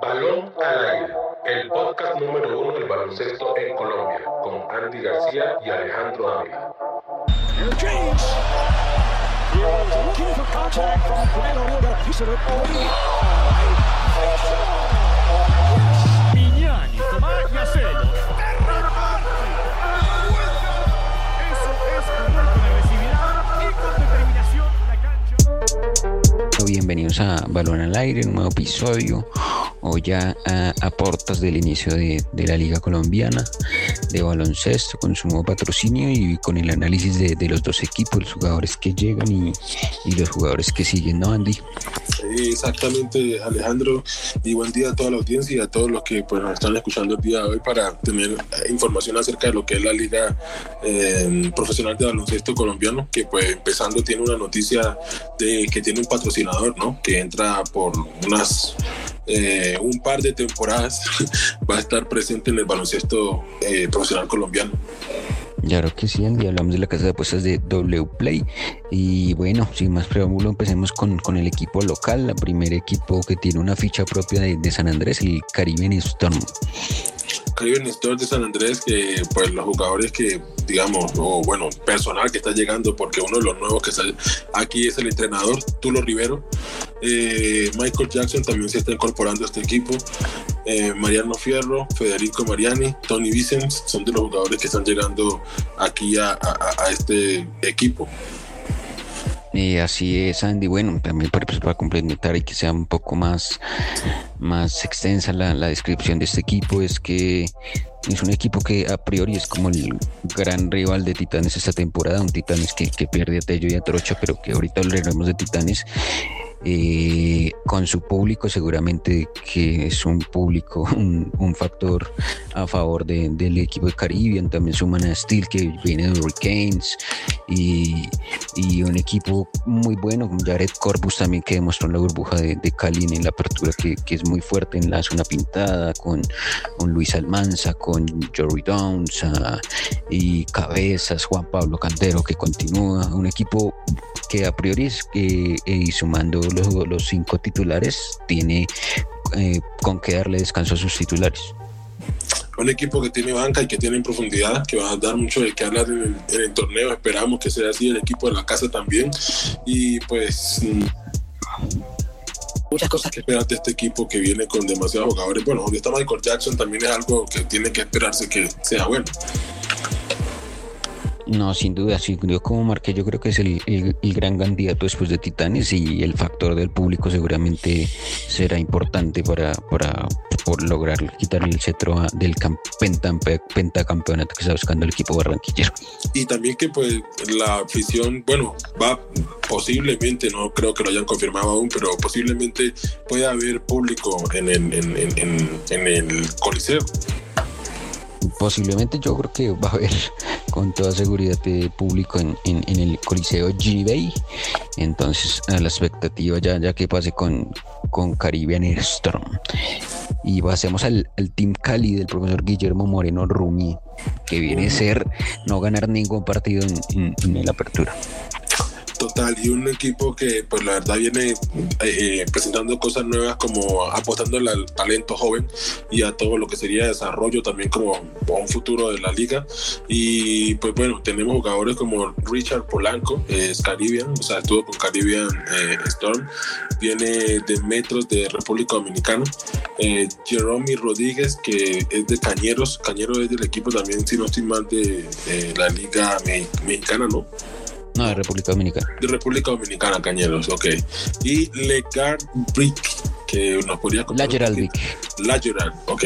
Balón al aire, el podcast número uno del baloncesto en Colombia, con Andy García y Alejandro Ávila. Bienvenidos a Balón al Aire, un nuevo episodio. Hoy ya a, portas del inicio de, la Liga Colombiana de baloncesto con su nuevo patrocinio y con el análisis de, los dos equipos, los jugadores que llegan y, los jugadores que siguen, ¿no, Andy? Exactamente, Alejandro. Y buen día a toda la audiencia y a todos los que pues, nos están escuchando el día de hoy para tener información acerca de lo que es la Liga eh, Profesional de Baloncesto Colombiano, que pues empezando tiene una noticia de que tiene un patrocinador, ¿no? Que entra por unas eh, un par de temporadas va a estar presente en el baloncesto eh, profesional colombiano. Claro que sí, Andy, hablamos de la casa de apuestas de W Play. Y bueno, sin más preámbulo, empecemos con, con el equipo local, el primer equipo que tiene una ficha propia de, San Andrés, el Caribbean Storm. Caribbean Storm de San Andrés, que pues los jugadores que, digamos, o bueno, personal que está llegando, porque uno de los nuevos que está aquí es el entrenador, Tulo Rivero. Eh, Michael Jackson también se está incorporando a este equipo. Eh, Mariano Fierro, Federico Mariani, Tony Vicens, son de los jugadores que están llegando aquí a, este equipo. Y así es, Andy. Bueno, también para, para, complementar y que sea un poco más, más extensa la, descripción de este equipo, es que es un equipo que a priori es como el gran rival de Titanes esta temporada, un Titanes que, que pierde a Tello y a Trocha, pero que ahorita hablaremos de Titanes eh, con su público seguramente que es un público, un, factor a favor del equipo de Caribbean, también suman a Steel que viene de Hurricanes y, un equipo muy bueno, con Jared Corbus también que demostró en la burbuja de, de en la apertura que, es muy fuerte en la zona pintada, con, con Luis Almanza, con Jory Downs ah, y Cabezas, Juan Pablo Cantero que continúa, un equipo que a priori eh, sumando los, cinco titulares tiene eh, con qué darle descanso a sus titulares. Un equipo que tiene banca y que tiene profundidad, que va a dar mucho de qué hablar en el, torneo. Esperamos que sea así el equipo de la casa también. Y pues mm, muchas cosas que esperar de este equipo que viene con demasiados jugadores. Bueno, donde está Michael Jackson también es algo que tiene que esperarse que sea bueno. No, sin duda, sí, yo como marqué, yo creo que es el, gran candidato después de Titanes y el factor del público seguramente será importante para, para por lograr quitarle el cetro del pentacampeonato que está buscando el equipo barranquillero. Y también que pues la afición, bueno, va posiblemente, no creo que lo hayan confirmado aún, pero posiblemente pueda haber público en el, en, en, en el Coliseo posiblemente yo creo que va a haber con toda seguridad de público en, el Coliseo G-Bay. Entonces, a la expectativa ya, ya que pase con, con Caribbean Storm. Y pasemos al, Team Cali del profesor Guillermo Moreno Rumi, que viene a ser no ganar ningún partido en, en, en la apertura. Total, y un equipo que pues la verdad viene eh, eh, presentando cosas nuevas como apostando al talento joven y a todo lo que sería desarrollo también como un futuro de la liga. Y pues bueno, tenemos jugadores como Richard Polanco, es Caribbean, o sea, estuvo con Caribbean eh, Storm, viene de Metros de República Dominicana. Jerome Rodríguez, que es de Cañeros, Cañeros es del equipo también, si no estoy mal, de la liga mexicana, ¿no? No, de República Dominicana. De República Dominicana, Cañeros, ok. Y Legard Brick, que nos podría contar. La Gerald Brick. La Gerald, ok.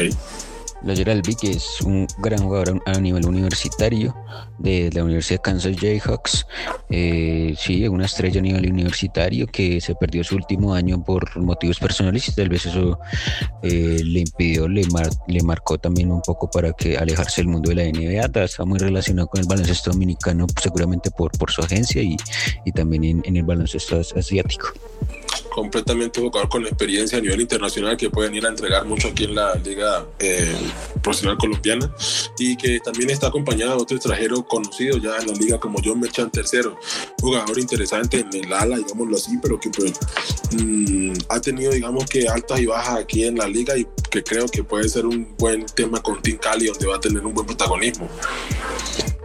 La Gerald Vick es un gran jugador a nivel universitario de la Universidad de Kansas Jayhawks. Eh, sí, una estrella a nivel universitario que se perdió su último año por motivos personales y tal vez eso eh, le impidió, le, le marcó también un poco para que alejarse del mundo de la NBA. Está muy relacionado con el baloncesto dominicano, seguramente por, por su agencia y, y también en, en el baloncesto asiático. Completamente jugador con experiencia a nivel internacional que pueden ir a entregar mucho aquí en la liga eh, profesional colombiana y que también está acompañado de otro extranjero conocido ya en la liga como John Merchant tercero, jugador interesante en el ala, digámoslo así, pero que pues mm, ha tenido digamos que altas y bajas aquí en la liga y que creo que puede ser un buen tema con Team Cali donde va a tener un buen protagonismo.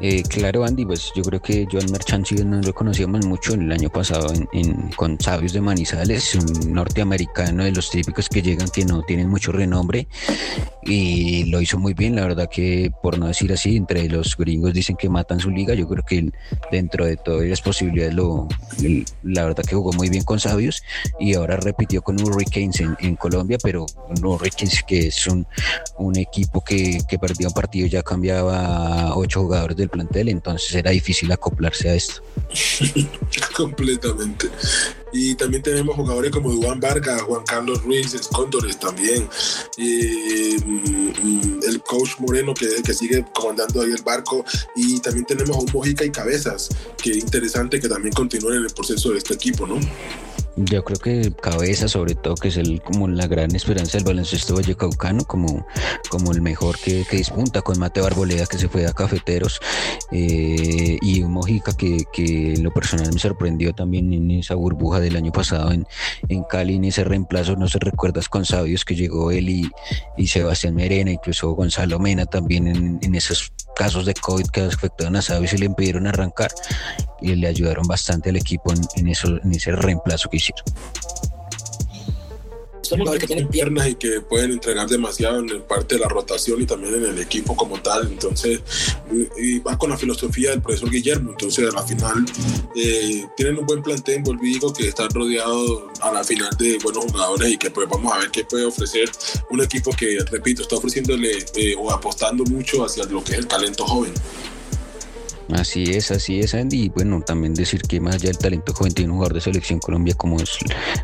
Eh, claro, Andy, pues yo creo que John Merchant sí no lo conocíamos mucho el año pasado en, con Sabios de Manizales, un norteamericano de los típicos que llegan que no tienen mucho renombre y lo hizo muy bien, la verdad que por no decir así, entre los gringos dicen que matan su liga, yo creo que dentro de todas las posibilidades lo, la verdad que jugó muy bien con Sabios y ahora repitió con Hurricanes en, en Colombia, pero Hurricanes que es un, un equipo que, que perdía un partido ya cambiaba ocho jugadores del plantel, entonces era difícil acoplarse a esto. Completamente. Y también tenemos jugadores como Juan Vargas, Juan Carlos Ruiz, Escóndores también. Y, mm, el coach Moreno que, que sigue comandando ahí el barco. Y también tenemos a un Mojica y Cabezas, que interesante que también continúen en el proceso de este equipo, ¿no? Yo creo que Cabeza, sobre todo, que es el como la gran esperanza del baloncesto vallecaucano, como, como el mejor que, que dispunta con Mateo Arboleda, que se fue a Cafeteros, eh, y Mojica que, que, en lo personal me sorprendió también en esa burbuja del año pasado en, en Cali, en ese reemplazo, no se recuerdas con Sabios que llegó él y, y Sebastián Merena, incluso Gonzalo Mena también en, en esos casos de COVID que afectaron a Sabios y le impidieron arrancar y le ayudaron bastante al equipo en, en, eso, en ese reemplazo que hicieron. Son jugadores que tienen piernas y que pueden entregar demasiado en parte de la rotación y también en el equipo como tal. Entonces, y va con la filosofía del profesor Guillermo. Entonces, a la final, eh, tienen un buen plantel en digo que están rodeados a la final de buenos jugadores y que pues vamos a ver qué puede ofrecer un equipo que, repito, está ofreciéndole eh, o apostando mucho hacia lo que es el talento joven. Así es, así es, Andy. Y bueno, también decir que más allá del talento joven tiene un jugador de selección Colombia como es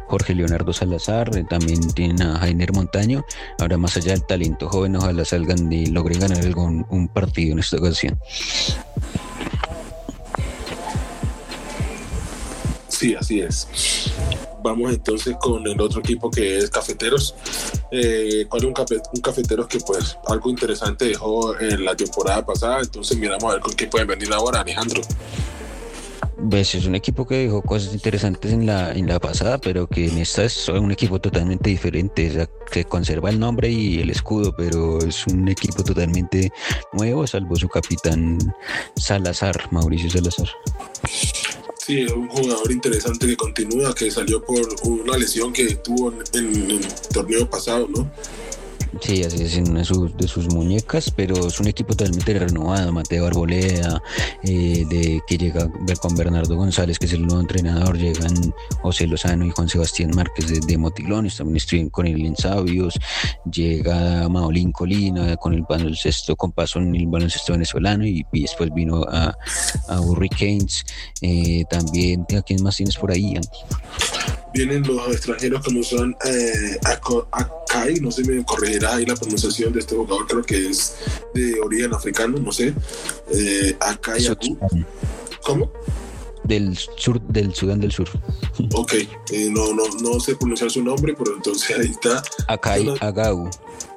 Jorge Leonardo Salazar, eh, también tienen a Jainer Montaño. Ahora, más allá del talento joven, ojalá salgan y logren ganar algún un partido en esta ocasión. Sí, así es. Vamos entonces con el otro equipo que es Cafeteros. Eh, ¿Cuál es un, un Cafeteros que pues algo interesante dejó en la temporada pasada? Entonces miramos a ver con qué pueden venir ahora, Alejandro. Pues es un equipo que dejó cosas interesantes en la, en la pasada, pero que en esta es un equipo totalmente diferente. O sea, que conserva el nombre y el escudo, pero es un equipo totalmente nuevo, salvo su capitán Salazar, Mauricio Salazar. Sí, es un jugador interesante que continúa, que salió por una lesión que tuvo en, el torneo pasado, ¿no? Sí, así es en una de sus, de sus, muñecas, pero es un equipo totalmente renovado. Mateo Arboleda, eh, de, que llega con Bernardo González, que es el nuevo entrenador, llegan José Lozano y Juan Sebastián Márquez de, Motilones, también estuvieron con él en Sabios, llega Maolín Colina con el baloncesto, con paso en el baloncesto venezolano y, y después vino a, a Hurricanes. Eh, también, ¿a quién más tienes por ahí, Andy? Vienen los extranjeros como son eh, Akai, no sé, me corregirá ahí la pronunciación de este jugador, creo que es de origen africano, no sé. Eh, Akai Agu. ¿Cómo? Del sur, del Sudán del Sur. Ok, eh, no, no, no sé pronunciar su nombre, pero entonces ahí está. Akai Agau.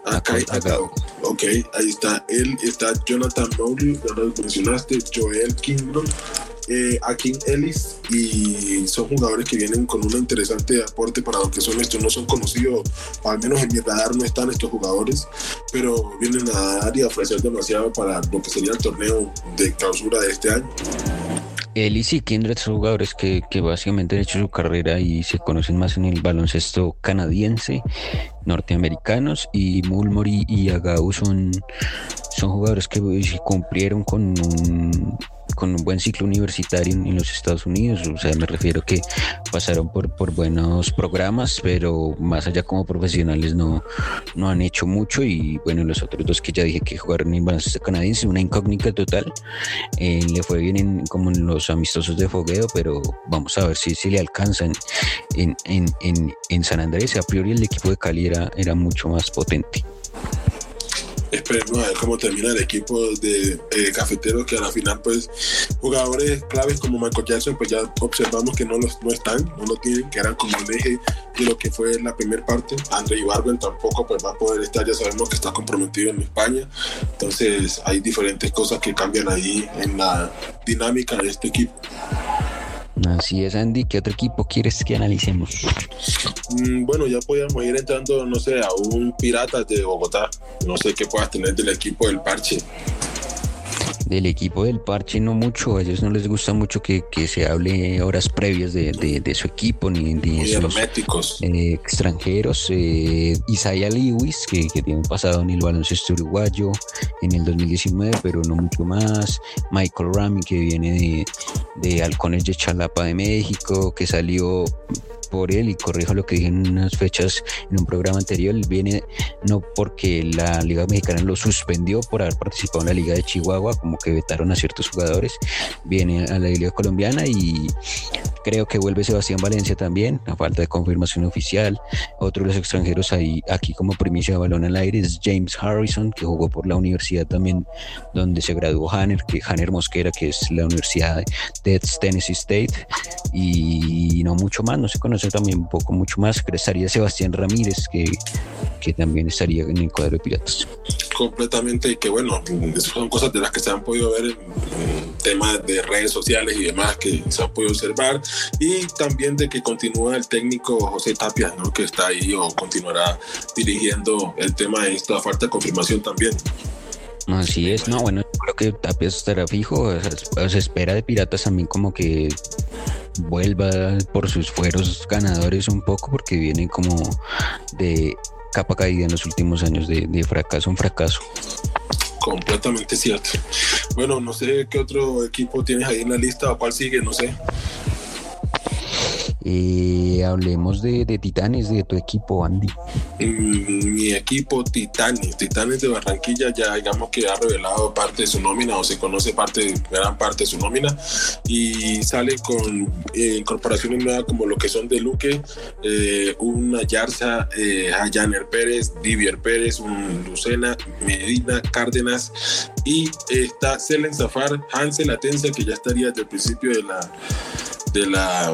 Akai Agau. Ok, ahí está. Él está Jonathan Mowley, ya lo mencionaste, Joel Kingdom, eh, Akin Ellis y son jugadores que vienen con un interesante aporte para lo que son estos. No son conocidos, al menos en mi radar no están estos jugadores, pero vienen a dar y ofrecer demasiado para lo que sería el torneo de clausura de este año. Ellis y Kindred son jugadores que, que, básicamente han hecho su carrera y se conocen más en el baloncesto canadiense, norteamericanos, y Mulmori y Agau son, son jugadores que cumplieron con un con un buen ciclo universitario en, los Estados Unidos. O sea, me refiero que pasaron por, por buenos programas, pero más allá como profesionales no, no han hecho mucho. Y bueno, los otros dos que ya dije que jugaron en baloncesto canadiense, una incógnita total. Eh, le fue bien en, como en los amistosos de fogueo, pero vamos a ver si, si le alcanzan en, en, en, San Andrés. A priori el equipo de Cali era mucho más potente. Esperemos a ver cómo termina el equipo de eh, cafeteros que a la final pues jugadores claves como Michael Jackson pues ya observamos que no, los, no están, no lo tienen, que eran como el eje de lo que fue la primera parte. André Ibarben tampoco pues va a poder estar, ya sabemos que está comprometido en España, entonces hay diferentes cosas que cambian ahí en la dinámica de este equipo. Así es, Andy. ¿Qué otro equipo quieres que analicemos? Mm, bueno, ya podríamos ir entrando, no sé, a un Piratas de Bogotá. No sé qué puedas tener del equipo del Parche del equipo del parche no mucho, a ellos no les gusta mucho que, se hable horas previas de, su equipo ni de sus eh, extranjeros. Eh, Isaiah Lewis, que, tiene pasado en el baloncesto uruguayo en el 2019, pero no mucho más. Michael Rami, que viene de, de Halcones de Chalapa de México, que salió por él y corrijo lo que dije en unas fechas en un programa anterior, viene no porque la Liga Mexicana lo suspendió por haber participado en la Liga de Chihuahua, como que vetaron a ciertos jugadores, viene a la Liga Colombiana y creo que vuelve Sebastián Valencia también, a falta de confirmación oficial. Otro de los extranjeros ahí, aquí como primicia de balón al aire es James Harrison, que jugó por la universidad también donde se graduó Hanner, que Hanner Mosquera, que es la Universidad de Tennessee State, y no mucho más, no se conoce también un poco mucho más, que estaría Sebastián Ramírez, que, que también estaría en el cuadro de Piratas. Completamente, y que bueno, son cosas de las que se han podido ver en, temas de redes sociales y demás que se han podido observar, y también de que continúa el técnico José Tapia, ¿no? que está ahí o continuará dirigiendo el tema de esta falta de confirmación también. Así es, no, bueno, creo que Tapia estará fijo, se espera de Piratas también como que vuelva por sus fueros ganadores un poco porque viene como de capa caída en los últimos años de, de fracaso en fracaso. Completamente cierto. Bueno, no sé qué otro equipo tienes ahí en la lista o cuál sigue, no sé. Eh, hablemos de, Titanes, de tu equipo, Andy. Mm, mi equipo Titanes, Titanes de Barranquilla ya digamos que ha revelado parte de su nómina o se conoce parte, gran parte de su nómina y sale con eh, incorporaciones nuevas como lo que son de Luque, eh, una Yarza, eh, Pérez, Divier Pérez, un Lucena, Medina, Cárdenas y está Selen Zafar, Hansel Atenza que ya estaría desde el principio de la de la,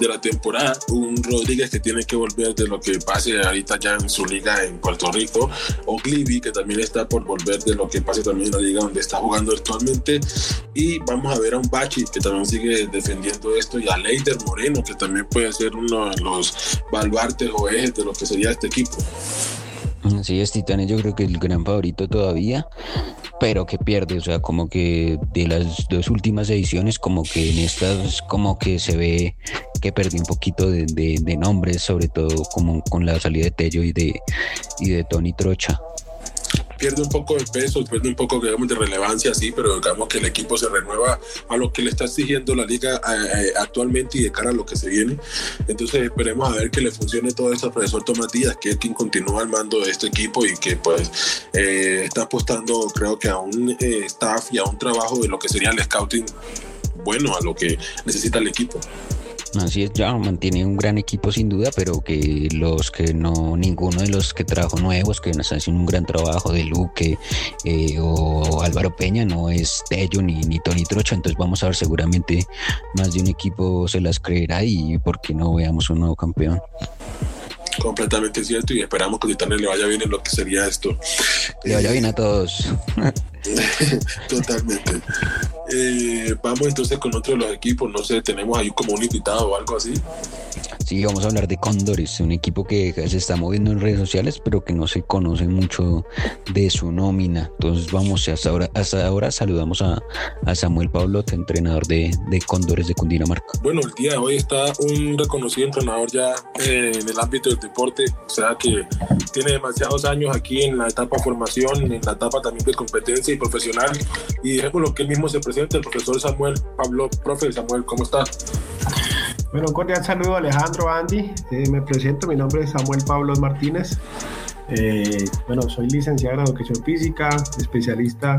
de la temporada. Un Rodríguez que tiene que volver de lo que pase ahorita ya en su liga en Puerto Rico. O Gliby que también está por volver de lo que pase también en la liga donde está jugando actualmente. Y vamos a ver a un Bachi que también sigue defendiendo esto. Y a Leider Moreno que también puede ser uno de los baluartes o ejes de lo que sería este equipo. Sí, es Titanes yo creo que el gran favorito todavía, pero que pierde, o sea, como que de las dos últimas ediciones, como que en estas, como que se ve que perdió un poquito de, de nombres, sobre todo como con la salida de Tello y de, y de Tony Trocha pierde un poco de peso, pierde un poco digamos, de relevancia, sí, pero digamos que el equipo se renueva a lo que le está exigiendo la liga eh, eh, actualmente y de cara a lo que se viene. Entonces esperemos a ver que le funcione todo eso al profesor Tomás Díaz, que es quien continúa al mando de este equipo y que pues eh, está apostando creo que a un staff y a un trabajo de lo que sería el scouting bueno, a lo que necesita el equipo. Así es, ya mantiene un gran equipo sin duda, pero que los que no, ninguno de los que trajo nuevos, que nos hacen un gran trabajo de Luque eh, o Álvaro Peña, no es Tello ni, ni Tony Trocha, entonces vamos a ver seguramente más de un equipo se las creerá y porque no veamos un nuevo campeón completamente cierto y esperamos que Titanes le vaya bien en lo que sería esto. Le vaya bien a todos. Totalmente. Eh, vamos entonces con otro de los equipos. No sé, tenemos ahí como un invitado o algo así. Sí, vamos a hablar de Condores, un equipo que se está moviendo en redes sociales, pero que no se conoce mucho de su nómina. Entonces vamos, hasta ahora, hasta ahora saludamos a, Samuel Pablot, entrenador de, de Condores de Cundinamarca. Bueno, el día de hoy está un reconocido entrenador ya eh, en el ámbito del deporte, o sea que tiene demasiados años aquí en la etapa formación, en la etapa también de competencia y profesional. Y dejemos lo que él mismo se presente, el profesor Samuel Pablo. Profe Samuel, ¿cómo está? Bueno, un cordial saludo Alejandro, Andy. Eh, me presento, mi nombre es Samuel Pablo Martínez. Eh, bueno, soy licenciado en educación física, especialista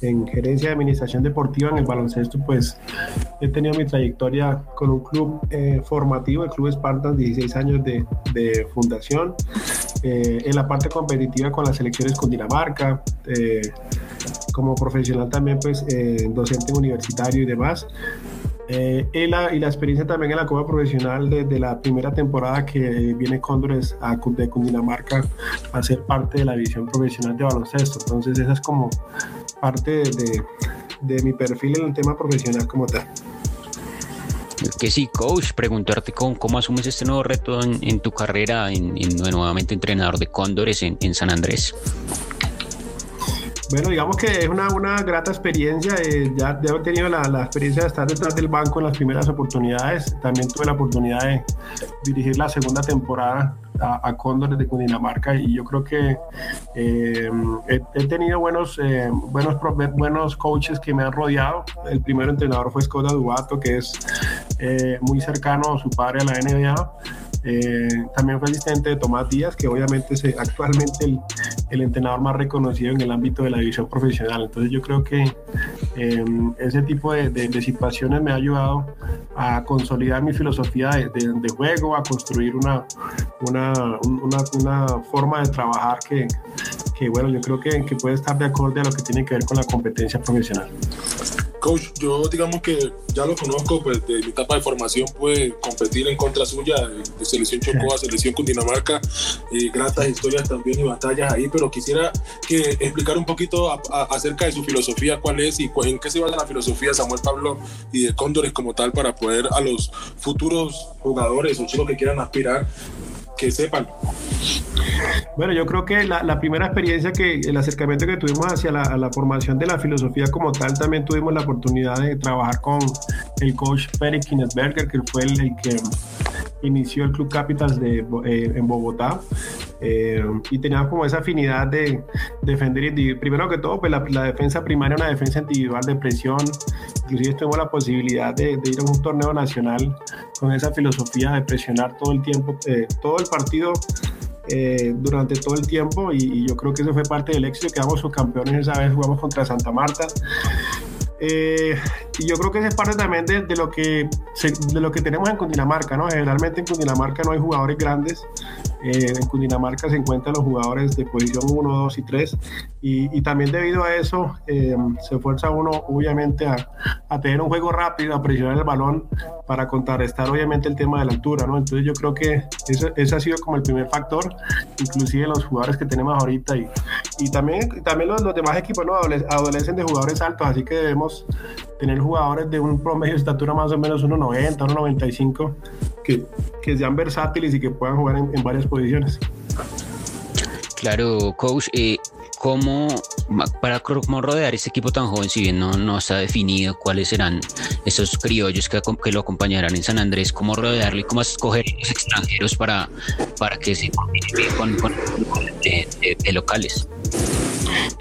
en gerencia de administración deportiva en el baloncesto, pues he tenido mi trayectoria con un club eh, formativo, el Club Spartans, 16 años de, fundación en la parte competitiva con las selecciones con Dinamarca, como profesional también, pues docente universitario y demás. Y, la, y, la, experiencia también en la Copa Profesional desde la primera temporada que viene Cóndores a, de Cundinamarca a ser parte de la división profesional de baloncesto. Entonces esa es como parte de, de mi perfil en el tema profesional como tal. Que sí, coach, preguntarte cómo, cómo asumes este nuevo reto en, tu carrera en, nuevamente entrenador de Cóndores en, en San Andrés. Bueno, digamos que es una, una grata experiencia. Eh, ya, ya, he tenido la, la, experiencia de estar detrás del banco en las primeras oportunidades. También tuve la oportunidad de dirigir la segunda temporada a, a Cóndores de Cundinamarca y yo creo que eh, he, tenido buenos, eh, buenos, buenos coaches que me han rodeado. El primer entrenador fue Skoda Dubato, que es muy cercano a su padre a la NBA. Eh, también fue asistente de Tomás Díaz, que obviamente es actualmente el, entrenador más reconocido en el ámbito de la división profesional. Entonces yo creo que em, ese tipo de, de, situaciones me ha ayudado a consolidar mi filosofía de, juego, a construir una, una, una, forma de trabajar que, que bueno, yo creo que, que puede estar de acorde a lo que tiene que ver con la competencia profesional. Coach, yo digamos que ya lo conozco, pues de mi etapa de formación pude competir en contra suya, de selección Chocó a selección Cundinamarca, y gratas historias también y batallas ahí, pero quisiera que explicar un poquito acerca de su filosofía, cuál es y en qué se basa la filosofía de Samuel Pablo y de Cóndores como tal para poder a los futuros jugadores o chicos que quieran aspirar que sepan. Bueno, yo creo que la, primera experiencia que el acercamiento que tuvimos hacia la, formación de la filosofía como tal, también tuvimos la oportunidad de trabajar con el coach Perry Kinesberger, que fue el, que inició el Club Capitals de, eh, en Bogotá. Eh, y teníamos como esa afinidad de defender, primero que todo, pues la, la, defensa primaria, una defensa individual de presión. Inclusive tuvimos la posibilidad de, ir a un torneo nacional con esa filosofía de presionar todo el tiempo, eh, todo el partido eh, durante todo el tiempo y, yo creo que eso fue parte del éxito, quedamos subcampeones esa vez, jugamos contra Santa Marta. Eh, y yo creo que es parte también de, lo que de lo que tenemos en Cundinamarca, ¿no? Generalmente en Cundinamarca no hay jugadores grandes, eh, en Cundinamarca se encuentran los jugadores de posición 1, 2 y 3 y, también debido a eso eh, se esfuerza uno obviamente a, a, tener un juego rápido, a presionar el balón para contrarrestar obviamente el tema de la altura, ¿no? Entonces yo creo que eso, ese ha sido como el primer factor, inclusive los jugadores que tenemos ahorita y, y también, también los, los demás equipos ¿no? adolecen de jugadores altos, así que debemos tener jugadores de un promedio de estatura más o menos 1,90, 1,95 que, que sean versátiles y que puedan jugar en, en varias posiciones. Claro, coach, eh, ¿cómo, para cómo rodear este equipo tan joven, si bien no, no está definido cuáles serán esos criollos que, lo acompañarán en San Andrés, cómo rodearlo y cómo escoger los extranjeros para, para que se combine con, con, locales?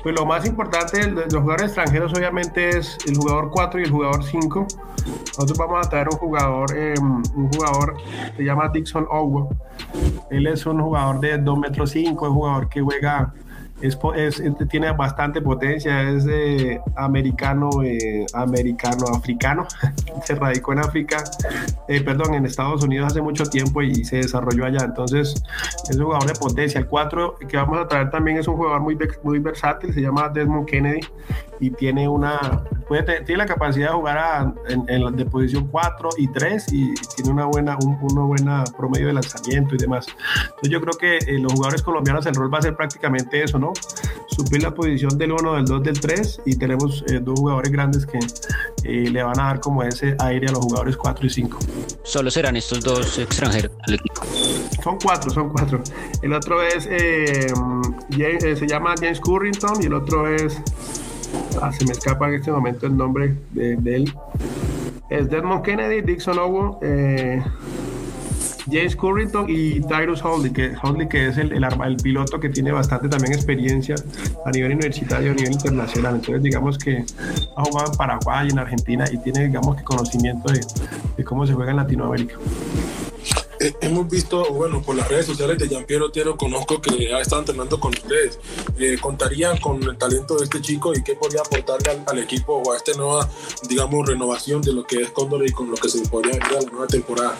Pues lo más importante de los jugadores extranjeros obviamente es el jugador 4 y el jugador 5. Nosotros vamos a traer un jugador, eh, un jugador se llama Dixon Owo. Él es un jugador de 2 metros 5, es un jugador que juega es, tiene bastante potencia, es eh, americano, eh, americano, africano, se radicó en África, eh, perdón, en Estados Unidos hace mucho tiempo y se desarrolló allá, entonces es un jugador de potencia. El 4 que vamos a traer también es un jugador muy, muy versátil, se llama Desmond Kennedy y tiene una, puede, tiene la capacidad de jugar en, la de posición 4 y 3 y tiene una buena, un, una buena promedio de lanzamiento y demás. Entonces yo creo que los jugadores colombianos el rol va a ser prácticamente eso, ¿no? Suplir la posición del 1, del 2, del 3 y tenemos eh, dos jugadores grandes que eh, le van a dar como ese aire a los jugadores 4 y 5. ¿Solo serán estos dos extranjeros al equipo? Son cuatro, son cuatro. El otro es, eh, se llama James Currington y el otro es, ah, se me escapa en este momento el nombre de, de él. Es Desmond Kennedy, Dixon Owo, James Currington y Tyrus Holdley, que, que es el, el, piloto que tiene bastante también experiencia a nivel universitario, a nivel internacional. Entonces, digamos que ha jugado en Paraguay, en Argentina y tiene, digamos, que conocimiento de, cómo se juega en Latinoamérica. Eh, hemos visto, bueno, por las redes sociales de Jean-Pierre Otiero, conozco que ha estado entrenando con ustedes. Eh, ¿Contarían con el talento de este chico y qué podría aportarle al, equipo o a esta nueva, digamos, renovación de lo que es Cóndor y con lo que se podría venir a la nueva temporada?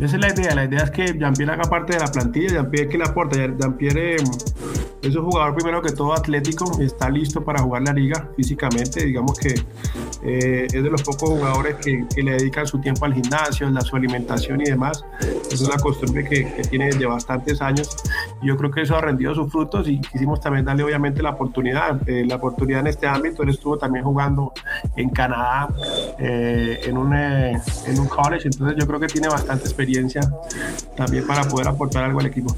Esa es la idea. La idea es que Jean-Pierre haga parte de la plantilla. Jean-Pierre que le aporta. Jean-Pierre es un jugador primero que todo atlético. Está listo para jugar la liga físicamente. Digamos que eh, es de los pocos jugadores que, le dedican su tiempo al gimnasio, a su alimentación y demás. Es una costumbre que, tiene desde bastantes años. Yo creo que eso ha rendido sus frutos y quisimos también darle obviamente la oportunidad. Eh, la oportunidad en este ámbito. Él estuvo también jugando en Canadá eh, en, un, en un college. Entonces yo creo que tiene bastante experiencia también para poder aportar algo al equipo.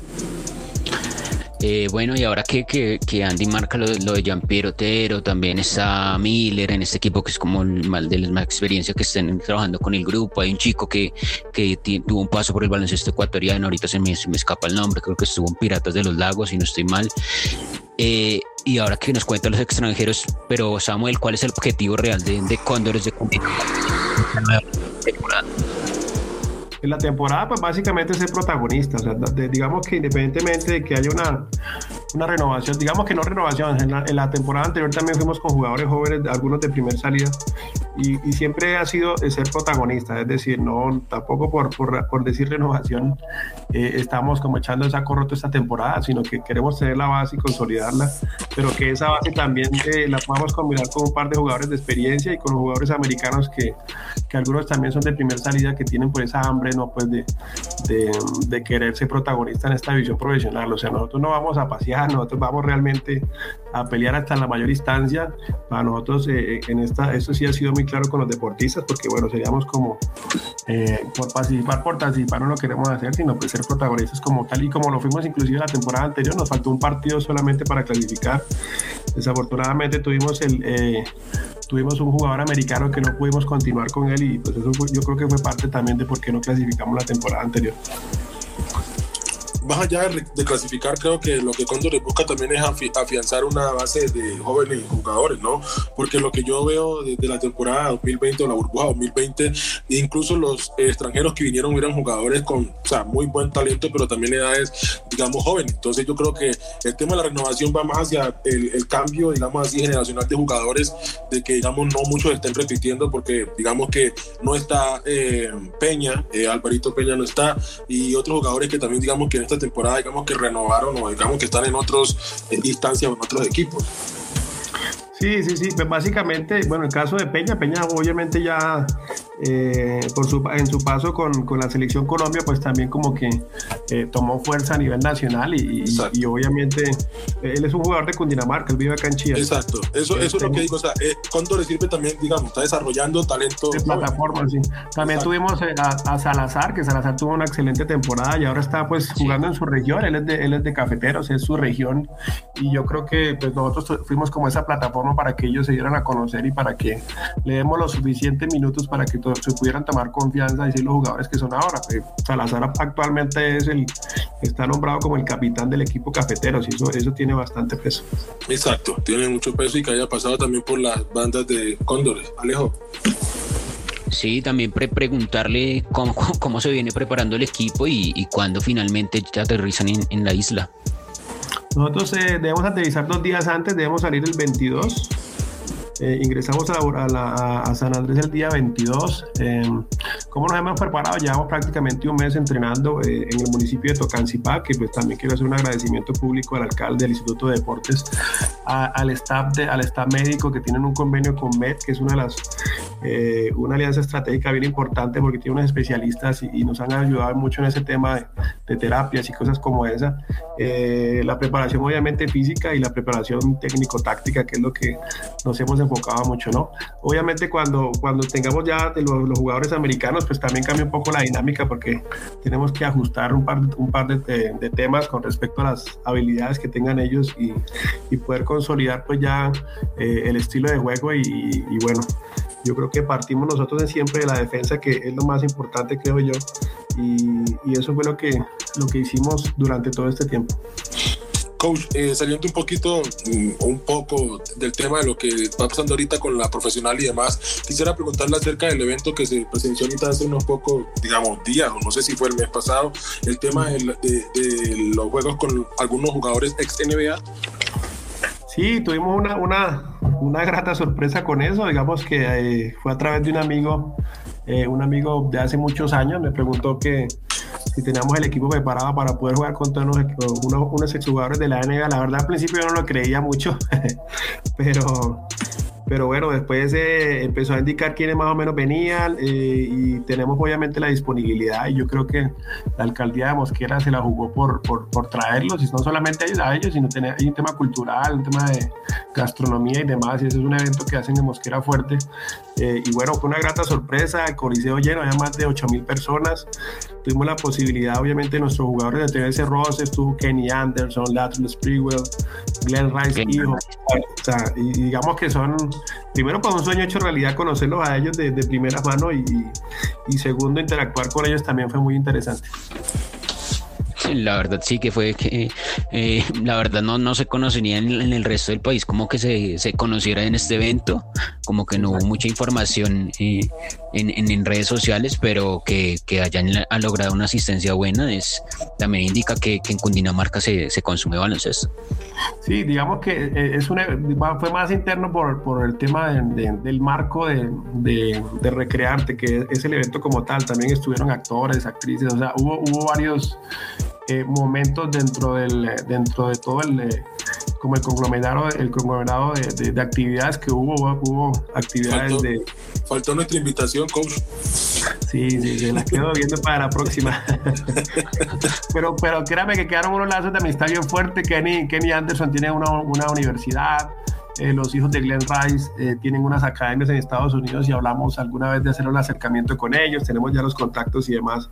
Eh, bueno, y ahora que, que, Andy marca lo, de Jean-Pierre Otero, también está Miller en este equipo que es como el mal de la experiencia que estén trabajando con el grupo. Hay un chico que, que tuvo un paso por el baloncesto ecuatoriano, ahorita se me, me, escapa el nombre, creo que estuvo en Piratas de los Lagos, y no estoy mal. Eh, y ahora que nos cuentan los extranjeros, pero Samuel, ¿cuál es el objetivo real de, de Cóndores de temporada? En la temporada, pues básicamente ser protagonista. O sea, digamos que independientemente de que haya una, una renovación, digamos que no renovación, en la, temporada anterior también fuimos con jugadores jóvenes, algunos de primer salida, y, siempre ha sido ser protagonista, es decir, no tampoco por, por, decir renovación eh, estamos como echando el saco roto esta temporada, sino que queremos tener la base y consolidarla, pero que esa base también eh, la podamos combinar con un par de jugadores de experiencia y con los jugadores americanos que, que algunos también son de primer salida, que tienen por esa hambre ¿no? pues de, de, de querer ser protagonista en esta división profesional. O sea, nosotros no vamos a pasear, nosotros vamos realmente a pelear hasta la mayor instancia. Para nosotros, eh, en esta, eso sí ha sido muy claro con los deportistas, porque bueno, seríamos como eh, por participar, por participar no lo queremos hacer, sino pues ser protagonistas como tal y como lo fuimos inclusive la temporada anterior. Nos faltó un partido solamente para clasificar. Desafortunadamente tuvimos el eh, tuvimos un jugador americano que no pudimos continuar con él y pues eso yo creo que fue parte también de por qué no clasificamos la temporada anterior más allá de, clasificar, creo que lo que Condor busca también es afianzar una base de jóvenes jugadores, ¿no? Porque lo que yo veo desde la temporada 2020 o la burbuja 2020, incluso los extranjeros que vinieron eran jugadores con, o sea, muy buen talento, pero también edades, digamos, jóvenes. Entonces yo creo que el tema de la renovación va más hacia el, cambio, digamos así, generacional de jugadores, de que, digamos, no muchos estén repitiendo, porque, digamos que no está eh, Peña, eh, Alvarito Peña no está, y otros jugadores que también, digamos, que esta temporada, digamos que renovaron o digamos que están en otras instancias o en otros equipos. Sí, sí, sí, pues básicamente, bueno, el caso de Peña, Peña obviamente ya eh, por su, en su paso con, con, la selección Colombia, pues también como que eh, tomó fuerza a nivel nacional y, y, obviamente él es un jugador de Cundinamarca, él vive acá en Chile. Exacto, eso, eso es lo que digo, o sea, eh, le sirve también, digamos, está desarrollando talento. De plataforma, sí. También tuvimos eh, a, Salazar, que Salazar tuvo una excelente temporada y ahora está pues jugando en su región, él es, de, él es de Cafeteros, es su región. Y yo creo que pues nosotros fuimos como esa plataforma para que ellos se dieran a conocer y para que le demos los suficientes minutos para que todo se pudieran tomar confianza y ser los jugadores que son ahora. Pues, Salazar actualmente es el está nombrado como el capitán del equipo cafetero, y eso, eso tiene bastante peso. Exacto, tiene mucho peso y que haya pasado también por las bandas de Cóndores. Alejo. Sí, también pre preguntarle cómo, cómo, se viene preparando el equipo y, y cuándo finalmente ya aterrizan en, en la isla. Nosotros eh, debemos aterrizar dos días antes, debemos salir el 22 eh, ingresamos a, San Andrés el día 22. Eh, ¿Cómo nos hemos preparado? Llevamos prácticamente un mes entrenando eh, en el municipio de Tocancipá, que pues también quiero hacer un agradecimiento público al alcalde del Instituto de Deportes, al, staff de, al staff médico que tienen un convenio con MED, que es una de las una alianza estratégica bien importante porque tiene unos especialistas y, nos han ayudado mucho en ese tema de, de terapias y cosas como esa. la preparación obviamente física y la preparación técnico-táctica, que es lo que nos hemos enfocado mucho, ¿no? Obviamente cuando, cuando tengamos ya los, jugadores americanos, pues también cambia un poco la dinámica porque tenemos que ajustar un par, un par de, de, temas con respecto a las habilidades que tengan ellos y, y poder consolidar pues ya eh, el estilo de juego y, y, bueno, yo creo que partimos nosotros siempre de la defensa que es lo más importante creo yo y, y eso fue lo que, lo que hicimos durante todo este tiempo. Coach, eh, saliendo un poquito, mm, un poco del tema de lo que está pasando ahorita con la profesional y demás, quisiera preguntarle acerca del evento que se presenció ahorita hace unos pocos, digamos, días, o no sé si fue el mes pasado, el tema de, los juegos con algunos jugadores ex NBA. Sí, tuvimos una, una, una grata sorpresa con eso, digamos que eh, fue a través de un amigo, eh, un amigo de hace muchos años, me preguntó que si teníamos el equipo preparado para poder jugar contra unos, unos, exjugadores de la NBA. La verdad al principio yo no lo creía mucho, pero pero bueno, después eh, empezó a indicar quiénes más o menos venían eh, y tenemos obviamente la disponibilidad y yo creo que la alcaldía de Mosquera se la jugó por, por, por traerlos y no solamente a ellos, sino tener, hay un tema cultural, un tema de gastronomía y demás y ese es un evento que hacen en Mosquera fuerte. Eh, y bueno, fue una grata sorpresa, el coliseo lleno, había más de 8 mil personas, tuvimos la posibilidad obviamente de nuestros jugadores de tener ese roce, estuvo Kenny Anderson, Latrell Sprewell, Glenn Rice, hijo, o sea, y digamos que son primero por un sueño hecho realidad conocerlos a ellos de, primera mano y, y, segundo interactuar con ellos también fue muy interesante. La verdad sí que fue que eh, la verdad no, no se conocería en, el resto del país como que se, se, conociera en este evento, como que no hubo mucha información eh, en, en, redes sociales, pero que, que hayan logrado una asistencia buena es también indica que, que en Cundinamarca se, se, consume baloncesto. Sí, digamos que eh, es una, fue más interno por, por el tema del marco de, de, de, recrearte, que es el evento como tal. También estuvieron actores, actrices, o sea, hubo, hubo varios eh, momentos dentro, del, dentro de todo el, eh, como el conglomerado, el conglomerado de, de, actividades que hubo, hubo actividades de... Faltó nuestra invitación, coach. Sí, sí, se la quedo viendo para la próxima. pero, pero créame que quedaron unos lazos de amistad bien fuertes. Kenny, Kenny Anderson tiene una, una universidad, eh, los hijos de Glenn Rice eh, tienen unas academias en Estados Unidos y hablamos alguna vez de hacer un acercamiento con ellos, tenemos ya los contactos y demás,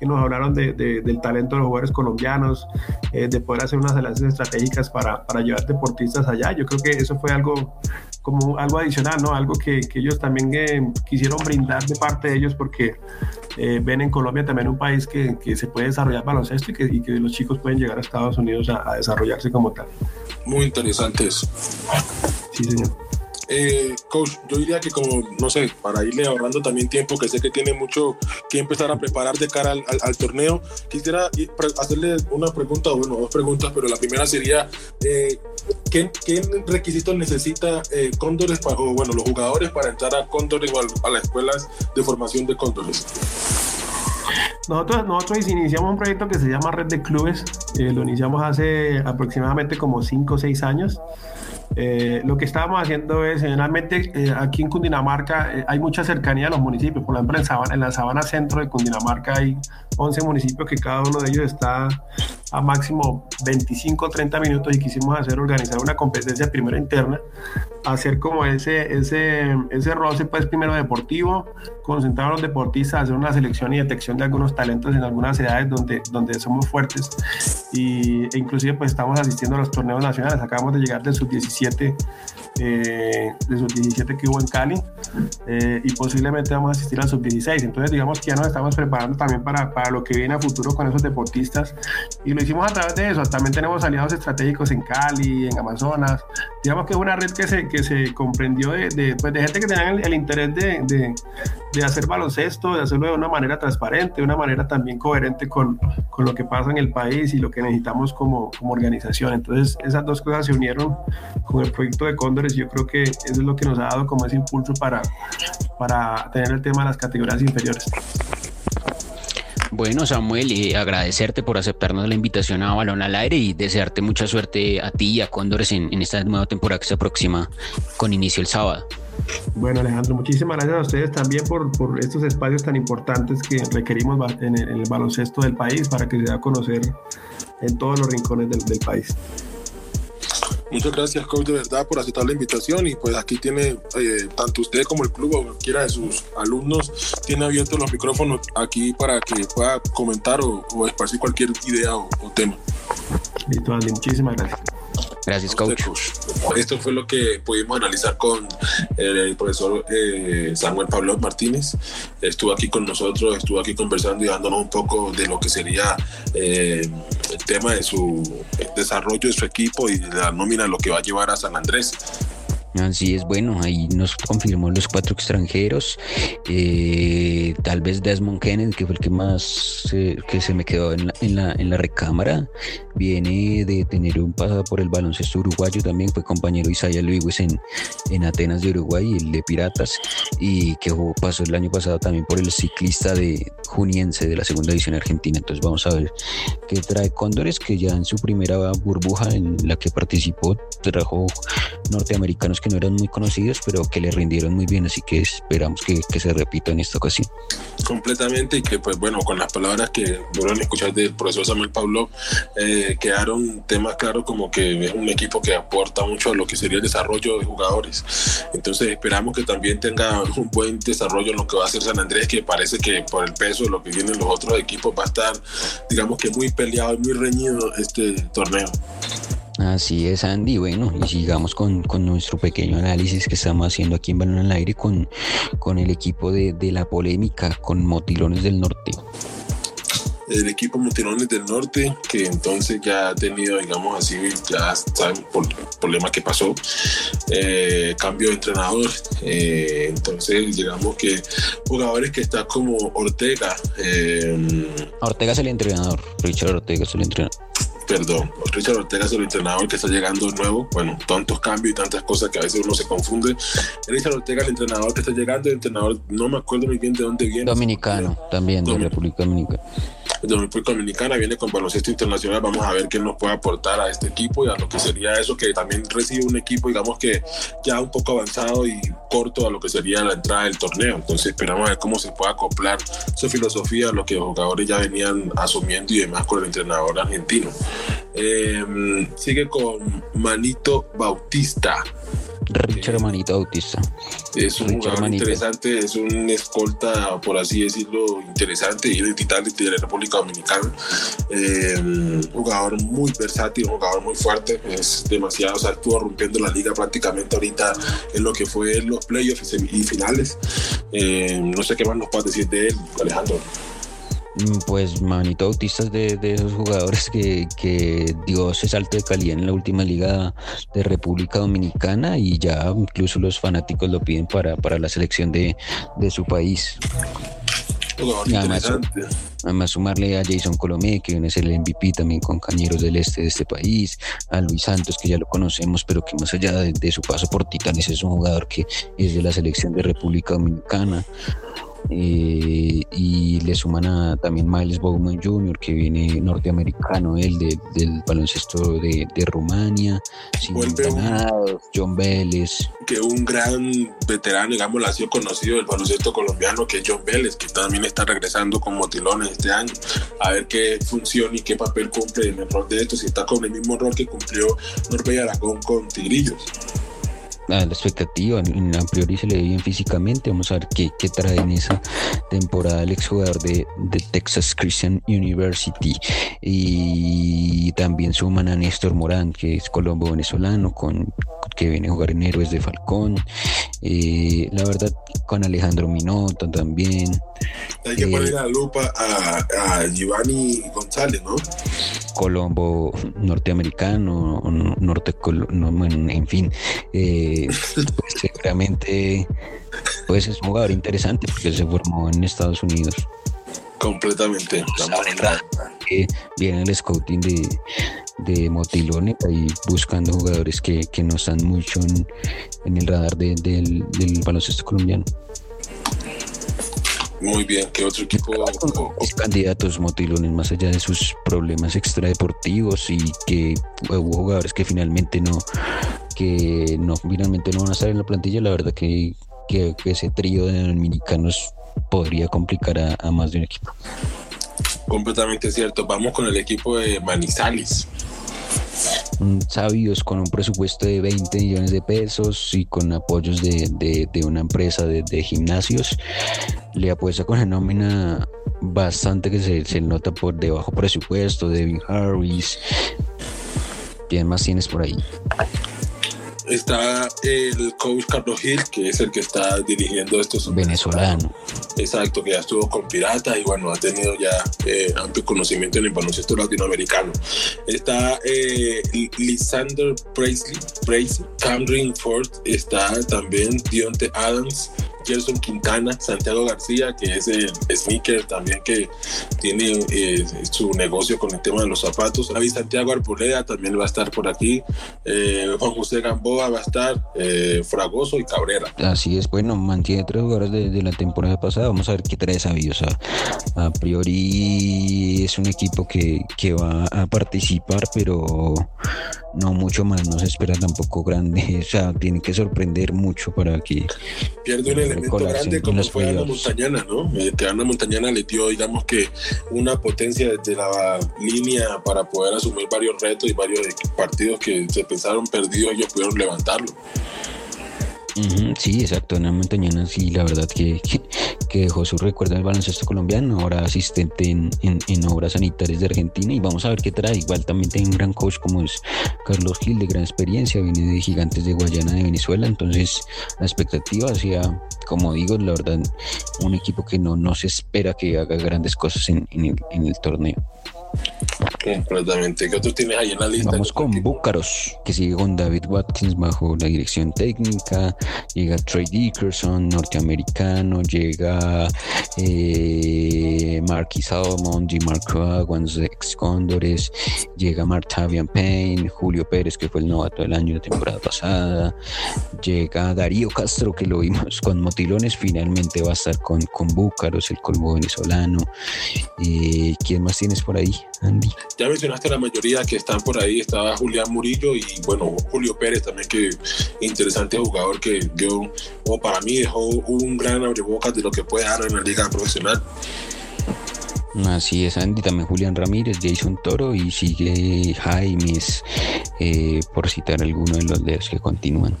que nos hablaron de, del talento de los jugadores colombianos, eh, de poder hacer unas alianzas estratégicas para, para llevar deportistas allá. Yo creo que eso fue algo como algo adicional, ¿no? Algo que, ellos también quisieron brindar de parte de ellos porque ven en Colombia también un país que, que se puede desarrollar baloncesto y que, los chicos pueden llegar a Estados Unidos a desarrollarse como tal. Muy interesante eso. Sí, señor. Eh, coach, yo diría que como, no sé, para irle ahorrando también tiempo, que sé que tiene mucho que empezar a preparar de cara al, al, torneo, quisiera hacerle una pregunta, bueno, dos preguntas, pero la primera sería, eh, ¿qué, ¿qué, requisitos necesita eh, Cóndores, o bueno, los jugadores para entrar a Cóndores o a, a las escuelas de formación de Cóndores? Nosotros, nosotros iniciamos un proyecto que se llama Red de Clubes, eh, lo iniciamos hace aproximadamente como 5 o 6 años. Eh, lo que estábamos haciendo es, generalmente eh, aquí en Cundinamarca hay mucha cercanía a los municipios, por ejemplo en, Sabana, en la Sabana Centro de Cundinamarca hay 11 municipios que cada uno de ellos está a máximo 25 o 30 minutos y quisimos hacer organizar una competencia primero interna, hacer como ese, ese, ese roce pues primero deportivo, concentrar a los deportistas, hacer una selección y detección de algunos talentos en algunas edades donde, donde somos fuertes y, e inclusive pues estamos asistiendo a los torneos nacionales, acabamos de llegar del sub-17 eh, de sub-17 que hubo en Cali eh, y posiblemente vamos a asistir al sub-16. Entonces, digamos que ya nos estamos preparando también para, para, lo que viene a futuro con esos deportistas y lo hicimos a través de eso. También tenemos aliados estratégicos en Cali, en Amazonas. Digamos que es una red que se, que se comprendió de, de, pues de gente que tenía el, el interés de, de, de, hacer baloncesto, de hacerlo de una manera transparente, de una manera también coherente con, con lo que pasa en el país y lo que necesitamos como, como organización. Entonces, esas dos cosas se unieron con el proyecto de Cóndor yo creo que eso es lo que nos ha dado como ese impulso para, para tener el tema de las categorías inferiores. Bueno, Samuel, y agradecerte por aceptarnos la invitación a Balón al Aire y desearte mucha suerte a ti y a Cóndores en, esta nueva temporada que se aproxima con inicio el sábado. Bueno, Alejandro, muchísimas gracias a ustedes también por, estos espacios tan importantes que requerimos en el, baloncesto del país para que se dé a conocer en todos los rincones del país. Muchas gracias, coach, de verdad, por aceptar la invitación. Y pues aquí tiene, eh, tanto usted como el club o cualquiera de sus alumnos, tiene abiertos los micrófonos aquí para que pueda comentar o, o esparcir cualquier idea o, o tema. Listo, Andy, muchísimas gracias. Gracias, coach. Esto fue lo que pudimos analizar con el profesor eh, Samuel Pablo Martínez. Estuvo aquí con nosotros, estuvo aquí conversando y dándonos un poco de lo que sería eh, el tema de su desarrollo de su equipo y de la nómina, lo que va a llevar a San Andrés Así es, bueno, ahí nos confirmó los cuatro extranjeros. Eh, tal vez Desmond Kennedy, que fue el que más que se me quedó en la, en la, en la recámara, viene de tener un pasado por el baloncesto uruguayo también, fue compañero Isaiah Lewis en, en Atenas de Uruguay, el de Piratas, y que pasó el año pasado también por el ciclista de Juniense de la segunda división argentina. Entonces vamos a ver qué trae Cóndores, que ya en su primera burbuja en la que participó trajo norteamericanos que no eran muy conocidos, pero que le rindieron muy bien, así que esperamos que, se repita en esta ocasión. Completamente, y que pues bueno, con las palabras que a escuchar del profesor Samuel Pablo, eh, quedaron temas claros como que es un equipo que aporta mucho a lo que sería el desarrollo de jugadores. Entonces esperamos que también tenga un buen desarrollo en lo que va a hacer San Andrés, que parece que por el peso de lo que vienen los otros equipos va a estar, digamos que muy peleado y muy reñido este torneo. Así es, Andy. Bueno, y sigamos con, nuestro pequeño análisis que estamos haciendo aquí en Balón al Aire con, con el equipo de, la polémica, con Motilones del Norte el equipo Motilones del Norte, que entonces ya ha tenido, digamos así, ya saben por el problema que pasó, eh, cambio de entrenador. Eh, entonces, digamos que jugadores que está como Ortega. Eh, Ortega es el entrenador, Richard Ortega es el entrenador perdón, Richard Ortega es el entrenador que está llegando nuevo, bueno, tantos cambios y tantas cosas que a veces uno se confunde. Richard Ortega, el entrenador que está llegando, el entrenador, no me acuerdo muy bien de dónde viene. Dominicano, también, de República Dominicana. De República Dominicana, viene con baloncesto internacional, vamos a ver qué nos puede aportar a este equipo y a lo que sería eso, que también recibe un equipo, digamos que ya un poco avanzado y corto a lo que sería la entrada del torneo. Entonces esperamos a ver cómo se puede acoplar su filosofía a lo que los jugadores ya venían asumiendo y demás con el entrenador argentino. Em, sigue con Manito Bautista. Richard Manito Bautista. Es un jugador interesante, es un escolta, por así decirlo, interesante, identitario de la República Dominicana. Em, jugador muy versátil, un jugador muy fuerte, es demasiado, o sea, estuvo rompiendo la liga prácticamente ahorita en lo que fue los playoffs y finales. Em, no sé qué más nos puedes decir de él, Alejandro. Mm, pues Manito Bautista es de, esos jugadores que, que, dio ese salto de calidad en la última liga de República Dominicana y ya incluso los fanáticos lo piden para, para la selección de, su país. además, sumarle a Jason Colomé, que viene a ser el MVP también con Cañeros del Este de este país, a Luis Santos, que ya lo conocemos, pero que más allá de, de su paso por Titanes es un jugador que es de la selección de República Dominicana. Eh, y le suman a también Miles Bowman Jr., que viene norteamericano, él del baloncesto de, Rumania, sin John Vélez. Que un gran veterano, digamos, ha sido conocido del baloncesto colombiano, que es John Vélez, que también está regresando con motilones este año, a ver qué función y qué papel cumple en el rol de esto, si está con el mismo rol que cumplió Norbey Aragón con Tigrillos la, expectativa. A priori se le ve bien físicamente. Vamos a ver qué, qué trae en esa temporada el exjugador de, de Texas Christian University. Y también suman a Néstor Morán, que es colombo venezolano, con, que viene a jugar en Héroes de Falcón. Eh, la verdad, con Alejandro Minota también. Hay que poner la lupa a, a Giovanni González, ¿no? Colombo norteamericano, norte, no, en fin, eh, pues, seguramente pues es un jugador interesante porque se formó en Estados Unidos. Completamente. Que viene el scouting de, de Motilone y buscando jugadores que, no están mucho en, el radar del, del baloncesto colombiano. Muy bien, ¿qué otro equipo? Los candidatos motilones, más allá de sus problemas extradeportivos y que hubo jugadores que finalmente no, que no, finalmente no van a estar en la plantilla, la verdad que, ese trío de dominicanos podría complicar a más de un equipo. Completamente cierto. Vamos con el equipo de Manizales sabios con un presupuesto de 20 millones de pesos y con apoyos de, una empresa de, gimnasios, le apuesta con la nómina bastante que se, nota por de bajo presupuesto, Devin Harris. ¿Quién más tienes por ahí? Está el coach Carlos Gil, que es el que está dirigiendo estos. Venezolano. exacto, que ya estuvo con Pirata y bueno, ha tenido ya eh, amplio conocimiento en el baloncesto latinoamericano. Está eh, Lisander Presley, Presley, Cameron Ford, está también Dionte Adams, Gerson Quintana, Santiago García, que es el sneaker también que tiene eh, su negocio con el tema de los zapatos. David Santiago Arboleda también va a estar por aquí. Eh, Juan José Gamboa va a estar. Eh, Fragoso y Cabrera. Así es, bueno, mantiene tres jugadores de, la temporada pasada. Vamos a ver qué trae Sabio. a priori es un equipo que, que va a participar, pero no mucho más, no se espera tampoco grande, o sea, tiene que sorprender mucho para que pierde un elemento grande como fue Ana Montañana, ¿no? Que Ana Montañana le dio, digamos que una potencia desde la línea para poder asumir varios retos y varios partidos que se pensaron perdidos, ellos pudieron levantarlo sí, exacto. En la montañana sí, la verdad que, que, dejó su recuerdo del baloncesto colombiano, ahora asistente en, en, obras sanitarias de Argentina y vamos a ver qué trae. Igual también tiene un gran coach como es Carlos Gil, de gran experiencia, viene de Gigantes de Guayana de Venezuela, entonces la expectativa hacia, como digo, la verdad, un equipo que no, no se espera que haga grandes cosas en, en el torneo. Completamente. ¿Qué otros tienes ahí en la lista? Vamos con Búcaros, que sigue con David Watkins bajo la dirección técnica. Llega Trey Dickerson, norteamericano. Llega eh, Marquis Salmon, G. Marco Aguans, ex Cóndores. Llega Martavian Payne, Julio Pérez, que fue el novato del año de temporada pasada. Llega Darío Castro, que lo vimos con Motilones. Finalmente va a estar con, con Búcaros, el colmo venezolano. Eh, ¿Quién más tienes por ahí, Andy? Ya mencionaste la mayoría que están por ahí, estaba Julián Murillo y bueno, Julio Pérez también, que interesante jugador que dio, o para mí dejó un gran abrebocas de lo que puede dar en la liga profesional. Así es, Andy, también Julián Ramírez, Jason Toro y sigue Jaimes, eh, por citar algunos de los de que continúan.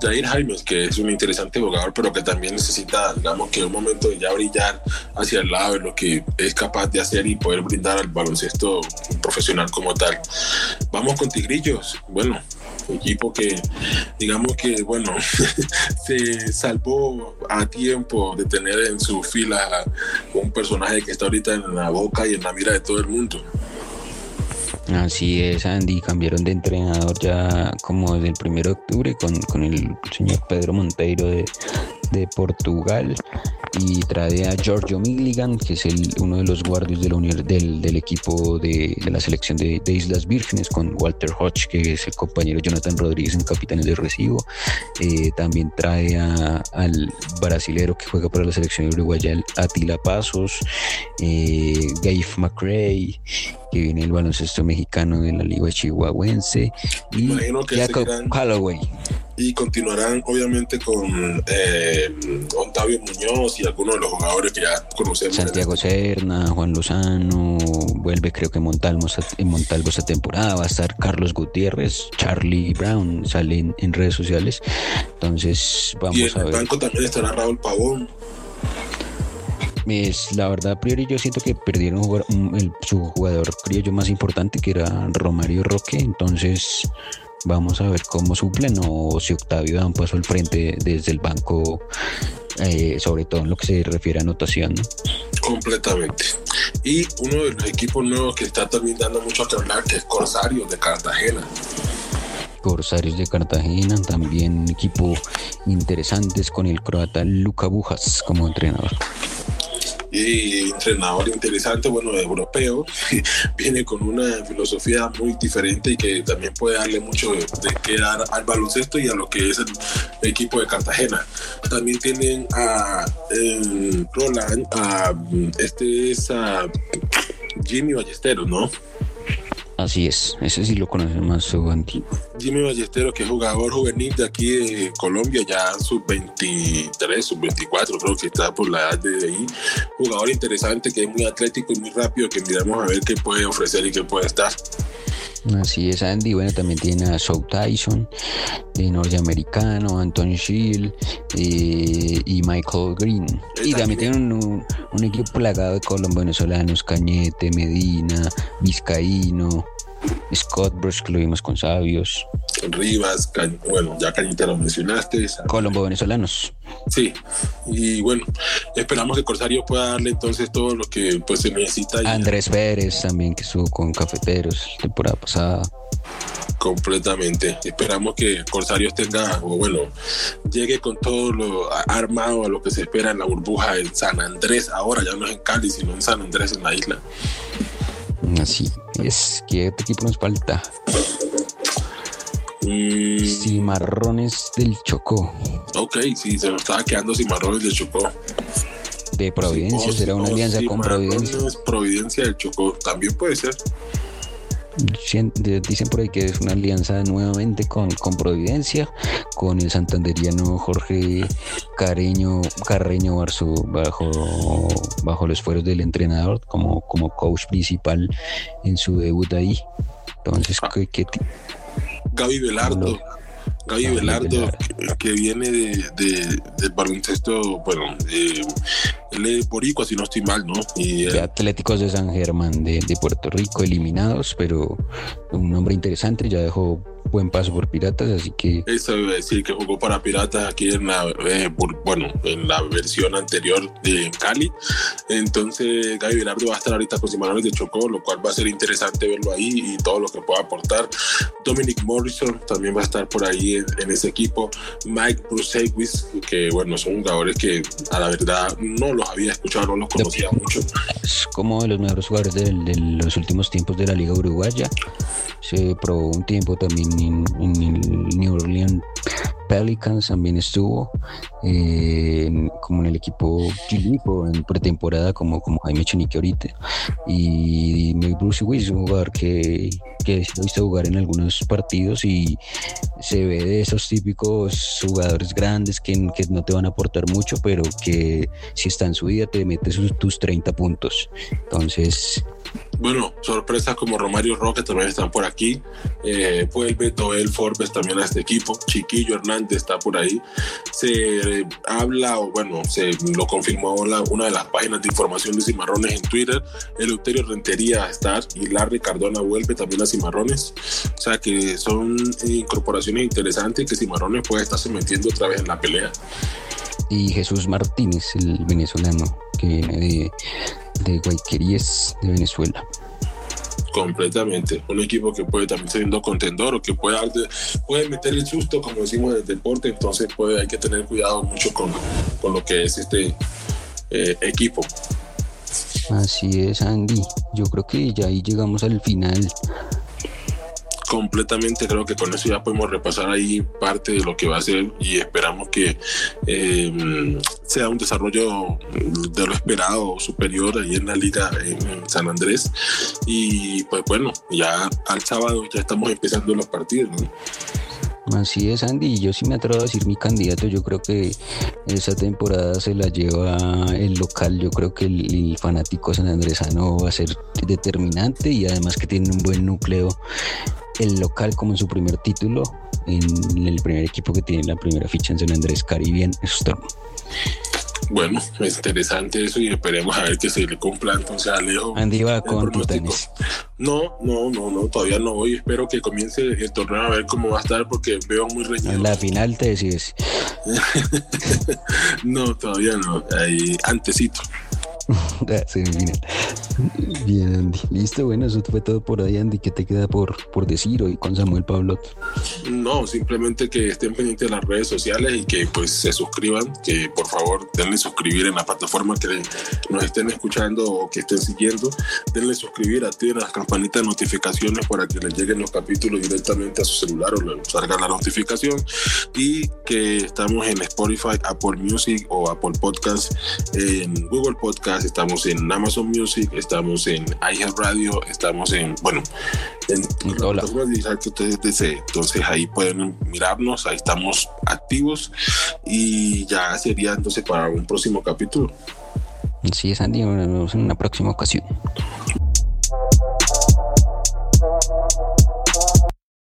Jair Jaimes, que es un interesante jugador, pero que también necesita, digamos, que un momento de ya brillar hacia el lado de lo que es capaz de hacer y poder brindar al baloncesto profesional como tal. Vamos con Tigrillos. Bueno, equipo que, digamos que, bueno, se salvó a tiempo de tener en su fila un personaje que está ahorita en la boca y en la mira de todo el mundo. Así es, Andy. Cambiaron de entrenador ya como desde el 1 de octubre con, con el señor Pedro Monteiro de, de Portugal y trae a Giorgio Milligan, que es el, uno de los guardias de la del, del, equipo de, la selección de, Islas Vírgenes, con Walter Hodge, que es el compañero Jonathan Rodríguez en Capitanes de Recibo. Eh, también trae al brasilero que juega para la selección uruguaya, Atila Pasos, eh, Gabe McRae, que viene el baloncesto mexicano de la Liga Chihuahuense, y Jacob Calloway y continuarán obviamente con eh, Octavio Muñoz y algunos de los jugadores que ya conocemos. Santiago Serna, Juan Lozano, vuelve creo que Montalvo, en Montalvo esta temporada, va a estar Carlos Gutiérrez, Charlie Brown, salen en redes sociales. Entonces vamos y en a el banco también estará Raúl Pavón. Es, la verdad, a priori yo siento que perdieron su jugador criollo más importante, que era Romario Roque, entonces Vamos a ver cómo suplen o si Octavio da un paso al frente desde el banco, eh, sobre todo en lo que se refiere a anotación. Completamente. Y uno de los equipos nuevos que está también dando mucho que hablar, que es Corsarios de Cartagena. Corsarios de Cartagena, también equipo interesantes con el croata Luca Bujas como entrenador y entrenador interesante, bueno, europeo, viene con una filosofía muy diferente y que también puede darle mucho de, qué dar al baloncesto y a lo que es el equipo de Cartagena. También tienen a Roland, a este es a Jimmy Ballesteros, ¿no? Así es, ese sí lo conoce más su antiguo. Jimmy Ballesteros, que es jugador juvenil de aquí de Colombia, ya sub 23, sub 24, creo que está por la edad de ahí. Jugador interesante, que es muy atlético y muy rápido, que miramos a ver qué puede ofrecer y qué puede estar. Así es, Andy. Bueno, también tiene a South Tyson, de norteamericano, Anton Schill eh, y Michael Green. Y también tiene un, equipo plagado de colombianos venezolanos, Cañete, Medina, Vizcaíno, Scott Bruce, que lo vimos con Sabios. Rivas, bueno, ya Cañete lo mencionaste. Colombo venezolanos. Sí, y bueno, esperamos que Corsario pueda darle entonces todo lo que pues se necesita. Andrés Pérez también que estuvo con Cafeteros temporada pasada. Completamente. Esperamos que Corsarios tenga, o bueno, llegue con todo lo armado a lo que se espera en la burbuja en San Andrés, ahora ya no es en Cali, sino en San Andrés, en la isla. Así es, que este equipo nos falta? Mm. Cimarrones del Chocó. Ok, sí, se nos estaba quedando Cimarrones del Chocó. De Providencia, será una alianza con Providencia. Providencia del Chocó, también puede ser. Dicen por ahí que es una alianza nuevamente con, con Providencia, con el santanderiano Jorge Careño, Carreño bajo, bajo los fueros del entrenador como, como coach principal en su debut ahí. Entonces, ah. ¿qué, qué Gaby Velardo. Gaby Velardo, que, viene de, del baloncesto, bueno, él es boricua, si no estoy mal, ¿no? Y, de Atléticos de San Germán, de, de Puerto Rico, eliminados, pero un hombre interesante, ya dejó buen paso por Piratas, así que... Eso iba a decir que jugó para Piratas aquí en la, eh, bueno, en la versión anterior de Cali. Entonces Gaby Velardo va a estar ahorita con Simanones de Chocó, lo cual va a ser interesante verlo ahí y todo lo que pueda aportar. Dominic Morrison también va a estar por ahí en, ese equipo. Mike Brusewis, que bueno, son jugadores que a la verdad no los había escuchado, no los conocía mucho. Es como de los mejores jugadores de, los últimos tiempos de la Liga Uruguaya. Se probó un tiempo también en, New Orleans Pelicans también estuvo eh, como en el equipo Chilipo en pretemporada como, como Jaime Chenique ahorita. Y Bruce Willis un jugador que, que he visto jugar en algunos partidos y se ve de esos típicos jugadores grandes que, que no te van a aportar mucho pero que si está en su vida te metes tus 30 puntos. Entonces bueno, sorpresas como Romario Roque también están por aquí. Eh, vuelve Toel Forbes también a este equipo. Chiquillo Hernández está por ahí. Se habla, o bueno, se lo confirmó una de las páginas de información de Cimarrones en Twitter. Eleuterio Rentería a estar y Larry Cardona vuelve también a Cimarrones. O sea que son incorporaciones interesantes que Cimarrones puede estarse metiendo otra vez en la pelea. Y Jesús Martínez, el venezolano que viene de Guayqueríes de Venezuela. Completamente. Un equipo que puede también ser un contendor o que puede, puede meter el susto, como decimos en el deporte. Entonces puede, hay que tener cuidado mucho con, con lo que es este eh, equipo. Así es, Andy. Yo creo que ya ahí llegamos al final completamente creo que con eso ya podemos repasar ahí parte de lo que va a ser y esperamos que eh, sea un desarrollo de lo esperado superior ahí en la liga en San Andrés y pues bueno ya al sábado ya estamos empezando los partidos Así es, Andy. Yo sí me atrevo a decir mi candidato. Yo creo que esa temporada se la lleva el local. Yo creo que el, el fanático sanandresano va a ser determinante y además que tiene un buen núcleo el local como en su primer título en el primer equipo que tiene la primera ficha en San Andrés Caribbean Storm. Bueno, es interesante eso y esperemos a ver que se le cumpla entonces a. Andy va con Titanes. No, no, no, no, todavía no voy. Espero que comience el torneo a ver cómo va a estar porque veo muy reñido. En la final te decides. no, todavía no. Ahí antesito. Bien, Andy. Listo, bueno, eso fue todo por ahí, Andy. ¿Qué te queda por, por decir hoy con Samuel Pablo? No, simplemente que estén pendientes de las redes sociales y que pues se suscriban, que por favor denle suscribir en la plataforma que nos estén escuchando o que estén siguiendo. Denle suscribir, activen las campanitas de notificaciones para que les lleguen los capítulos directamente a su celular o les salga la notificación. Y que estamos en Spotify, Apple Music o Apple Podcast, en Google Podcast estamos en Amazon Music, estamos en Radio, estamos en, bueno, en deseen. Entonces ahí pueden mirarnos, ahí estamos activos y ya sería entonces para un próximo capítulo. Sí, es Andy, nos vemos en una próxima ocasión.